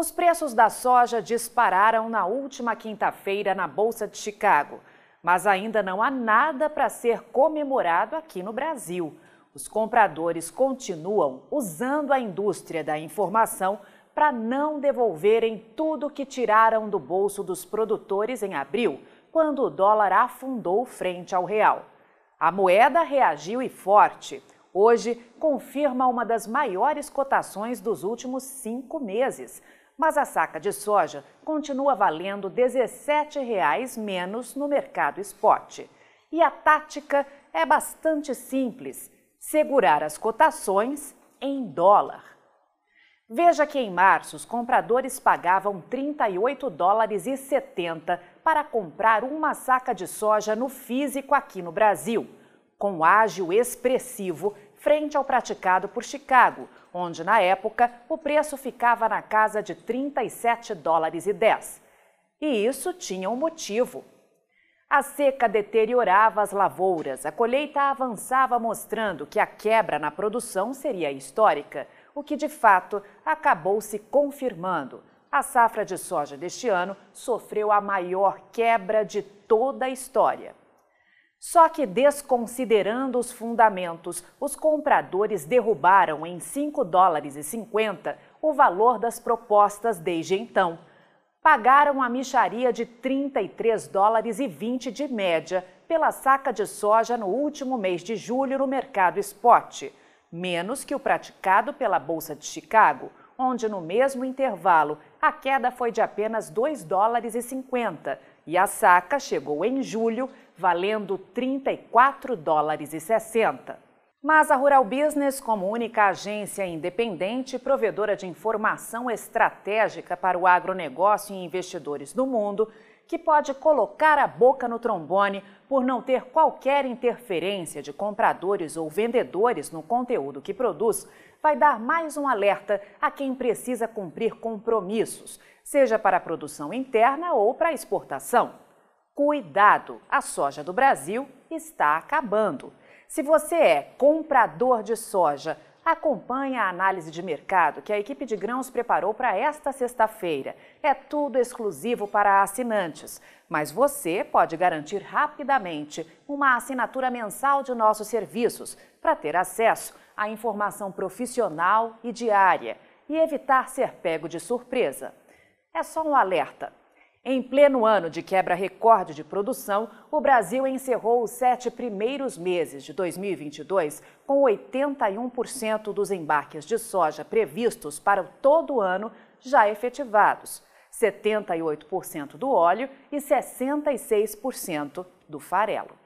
Os preços da soja dispararam na última quinta-feira na Bolsa de Chicago, mas ainda não há nada para ser comemorado aqui no Brasil. Os compradores continuam usando a indústria da informação para não devolverem tudo que tiraram do bolso dos produtores em abril, quando o dólar afundou frente ao real. A moeda reagiu e forte. Hoje confirma uma das maiores cotações dos últimos cinco meses mas a saca de soja continua valendo R$ 17,00 menos no mercado spot. E a tática é bastante simples: segurar as cotações em dólar. Veja que em março os compradores pagavam 38 dólares e 70 para comprar uma saca de soja no físico aqui no Brasil, com ágio expressivo frente ao praticado por Chicago, onde na época o preço ficava na casa de 37 dólares e 10. E isso tinha um motivo. A seca deteriorava as lavouras, a colheita avançava mostrando que a quebra na produção seria histórica, o que de fato acabou se confirmando. A safra de soja deste ano sofreu a maior quebra de toda a história. Só que, desconsiderando os fundamentos, os compradores derrubaram em 5 dólares e 50 o valor das propostas desde então. Pagaram a micharia de 33 dólares e 20 de média pela saca de soja no último mês de julho no mercado spot, menos que o praticado pela Bolsa de Chicago, onde no mesmo intervalo a queda foi de apenas 2 dólares e 50 e a saca chegou em julho valendo 34 dólares e 60. Mas a Rural Business, como única agência independente provedora de informação estratégica para o agronegócio e investidores do mundo, que pode colocar a boca no trombone por não ter qualquer interferência de compradores ou vendedores no conteúdo que produz, vai dar mais um alerta a quem precisa cumprir compromissos, seja para a produção interna ou para a exportação. Cuidado, a soja do Brasil está acabando. Se você é comprador de soja, acompanhe a análise de mercado que a equipe de grãos preparou para esta sexta-feira. É tudo exclusivo para assinantes, mas você pode garantir rapidamente uma assinatura mensal de nossos serviços para ter acesso à informação profissional e diária e evitar ser pego de surpresa. É só um alerta. Em pleno ano de quebra recorde de produção, o Brasil encerrou os sete primeiros meses de 2022 com 81% dos embarques de soja previstos para todo o ano já efetivados, 78% do óleo e 66% do farelo.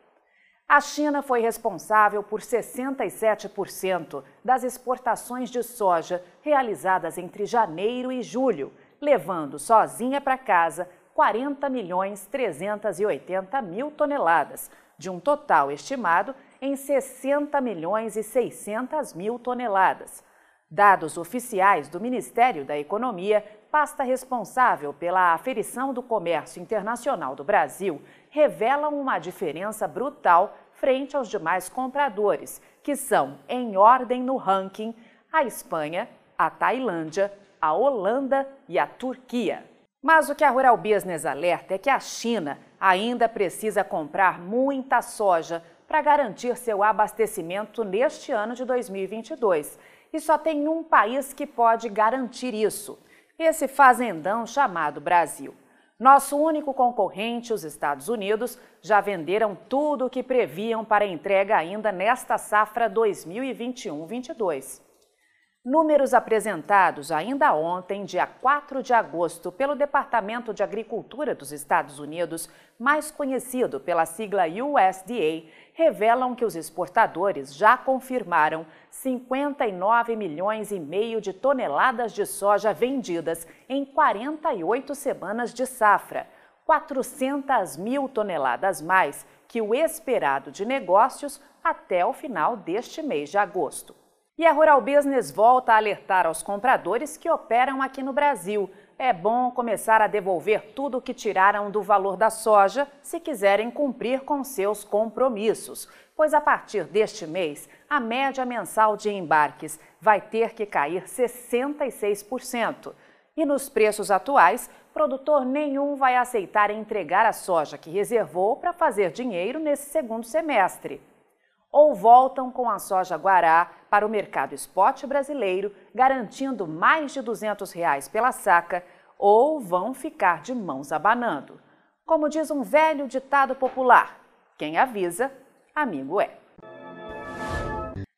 A China foi responsável por 67% das exportações de soja realizadas entre janeiro e julho, levando sozinha para casa 40 milhões 380 mil toneladas, de um total estimado em 60 milhões e 600 mil toneladas. Dados oficiais do Ministério da Economia, pasta responsável pela aferição do comércio internacional do Brasil, revelam uma diferença brutal frente aos demais compradores, que são, em ordem no ranking, a Espanha, a Tailândia, a Holanda e a Turquia. Mas o que a Rural Business alerta é que a China ainda precisa comprar muita soja para garantir seu abastecimento neste ano de 2022. E só tem um país que pode garantir isso: esse fazendão chamado Brasil. Nosso único concorrente, os Estados Unidos, já venderam tudo o que previam para entrega ainda nesta safra 2021-22. Números apresentados ainda ontem, dia 4 de agosto, pelo Departamento de Agricultura dos Estados Unidos, mais conhecido pela sigla USDA, revelam que os exportadores já confirmaram 59 milhões e meio de toneladas de soja vendidas em 48 semanas de safra, 400 mil toneladas mais que o esperado de negócios até o final deste mês de agosto. E a Rural Business volta a alertar aos compradores que operam aqui no Brasil. É bom começar a devolver tudo o que tiraram do valor da soja se quiserem cumprir com seus compromissos, pois a partir deste mês, a média mensal de embarques vai ter que cair 66%. E nos preços atuais, produtor nenhum vai aceitar entregar a soja que reservou para fazer dinheiro nesse segundo semestre ou voltam com a soja guará para o mercado spot brasileiro, garantindo mais de 200 reais pela saca, ou vão ficar de mãos abanando. Como diz um velho ditado popular, quem avisa, amigo é.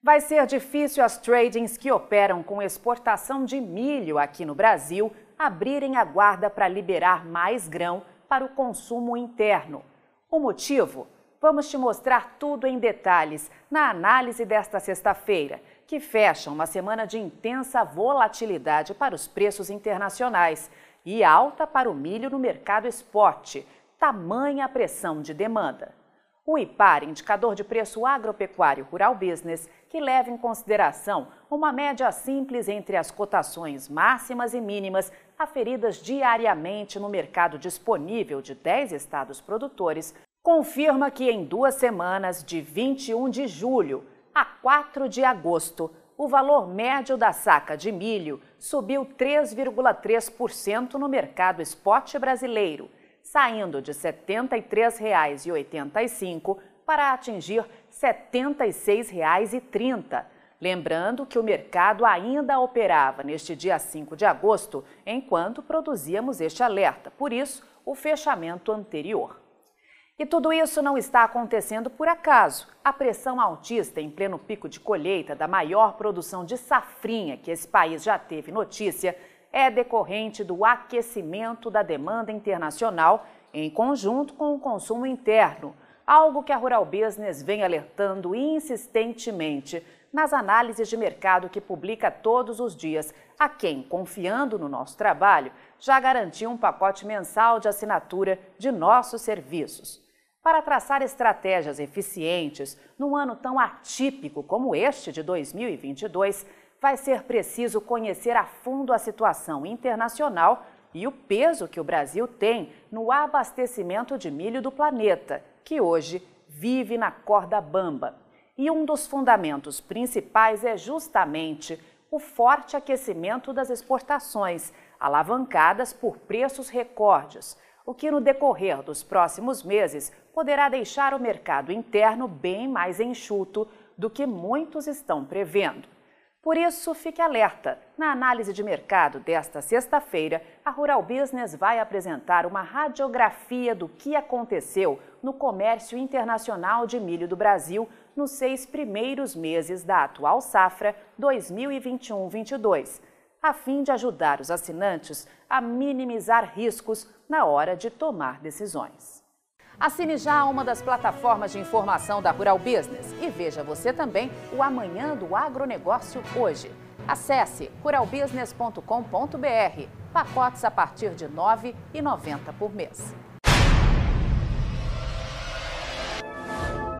Vai ser difícil as tradings que operam com exportação de milho aqui no Brasil abrirem a guarda para liberar mais grão para o consumo interno. O motivo? Vamos te mostrar tudo em detalhes na análise desta sexta-feira, que fecha uma semana de intensa volatilidade para os preços internacionais e alta para o milho no mercado spot, tamanha pressão de demanda. O IPAR, indicador de preço agropecuário rural business, que leva em consideração uma média simples entre as cotações máximas e mínimas aferidas diariamente no mercado disponível de 10 estados produtores, confirma que em duas semanas, de 21 de julho a 4 de agosto, o valor médio da saca de milho subiu 3,3% no mercado spot brasileiro, saindo de R$ 73,85 para atingir R$ 76,30. Lembrando que o mercado ainda operava neste dia 5 de agosto, enquanto produzíamos este alerta, por isso, o fechamento anterior. E tudo isso não está acontecendo por acaso. A pressão altista em pleno pico de colheita da maior produção de safrinha que esse país já teve notícia é decorrente do aquecimento da demanda internacional em conjunto com o consumo interno, algo que a Rural Business vem alertando insistentemente nas análises de mercado que publica todos os dias, a quem, confiando no nosso trabalho, já garantiu um pacote mensal de assinatura de nossos serviços. Para traçar estratégias eficientes num ano tão atípico como este de 2022, vai ser preciso conhecer a fundo a situação internacional e o peso que o Brasil tem no abastecimento de milho do planeta, que hoje vive na corda bamba. E um dos fundamentos principais é justamente o forte aquecimento das exportações, alavancadas por preços recordes, o que no decorrer dos próximos meses poderá deixar o mercado interno bem mais enxuto do que muitos estão prevendo. Por isso, fique alerta. Na análise de mercado desta sexta-feira, a Rural Business vai apresentar uma radiografia do que aconteceu no comércio internacional de milho do Brasil nos seis primeiros meses da atual safra 2021-22, a fim de ajudar os assinantes a minimizar riscos na hora de tomar decisões. Assine já uma das plataformas de informação da Rural Business e veja você também o Amanhã do Agronegócio hoje. Acesse ruralbusiness.com.br. Pacotes a partir de R$ 9,90 por mês.